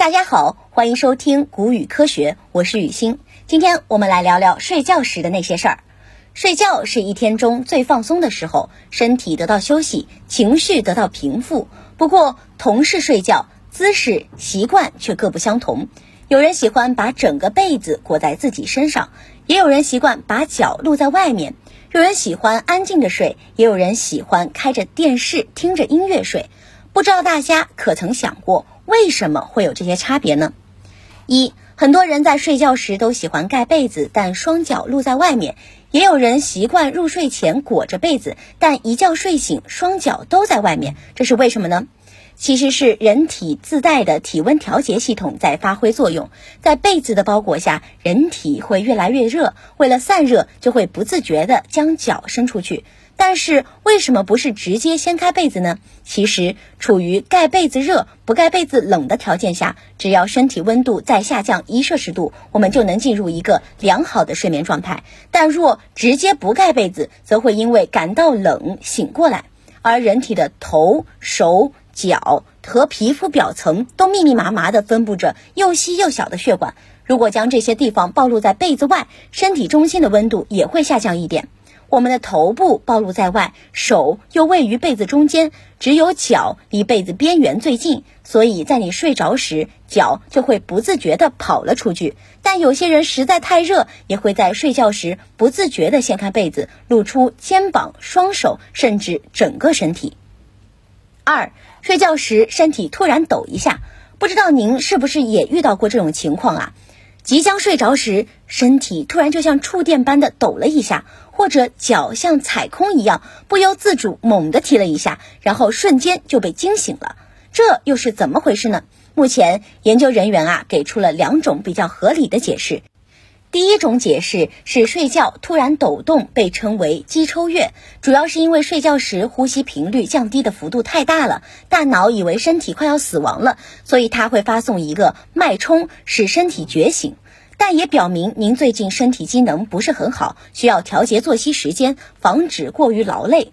大家好，欢迎收听古语科学，我是雨欣。今天我们来聊聊睡觉时的那些事儿。睡觉是一天中最放松的时候，身体得到休息，情绪得到平复。不过，同是睡觉，姿势习惯却各不相同。有人喜欢把整个被子裹在自己身上，也有人习惯把脚露在外面。有人喜欢安静的睡，也有人喜欢开着电视听着音乐睡。不知道大家可曾想过？为什么会有这些差别呢？一，很多人在睡觉时都喜欢盖被子，但双脚露在外面；也有人习惯入睡前裹着被子，但一觉睡醒，双脚都在外面。这是为什么呢？其实是人体自带的体温调节系统在发挥作用。在被子的包裹下，人体会越来越热，为了散热，就会不自觉地将脚伸出去。但是为什么不是直接掀开被子呢？其实处于盖被子热不盖被子冷的条件下，只要身体温度再下降一摄氏度，我们就能进入一个良好的睡眠状态。但若直接不盖被子，则会因为感到冷醒过来。而人体的头、手脚和皮肤表层都密密麻麻地分布着又细又小的血管，如果将这些地方暴露在被子外，身体中心的温度也会下降一点。我们的头部暴露在外，手又位于被子中间，只有脚离被子边缘最近，所以在你睡着时，脚就会不自觉地跑了出去。但有些人实在太热，也会在睡觉时不自觉地掀开被子，露出肩膀、双手，甚至整个身体。二，睡觉时身体突然抖一下，不知道您是不是也遇到过这种情况啊？即将睡着时，身体突然就像触电般的抖了一下。或者脚像踩空一样，不由自主猛地踢了一下，然后瞬间就被惊醒了。这又是怎么回事呢？目前研究人员啊给出了两种比较合理的解释。第一种解释是睡觉突然抖动被称为肌抽跃，主要是因为睡觉时呼吸频率降低的幅度太大了，大脑以为身体快要死亡了，所以它会发送一个脉冲，使身体觉醒。但也表明您最近身体机能不是很好，需要调节作息时间，防止过于劳累。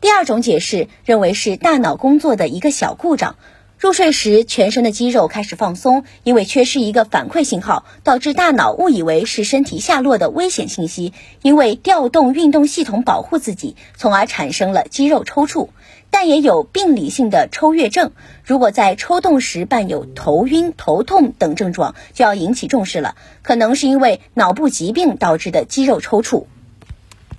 第二种解释认为是大脑工作的一个小故障。入睡时，全身的肌肉开始放松，因为缺失一个反馈信号，导致大脑误以为是身体下落的危险信息，因为调动运动系统保护自己，从而产生了肌肉抽搐。但也有病理性的抽跃症，如果在抽动时伴有头晕、头痛等症状，就要引起重视了，可能是因为脑部疾病导致的肌肉抽搐。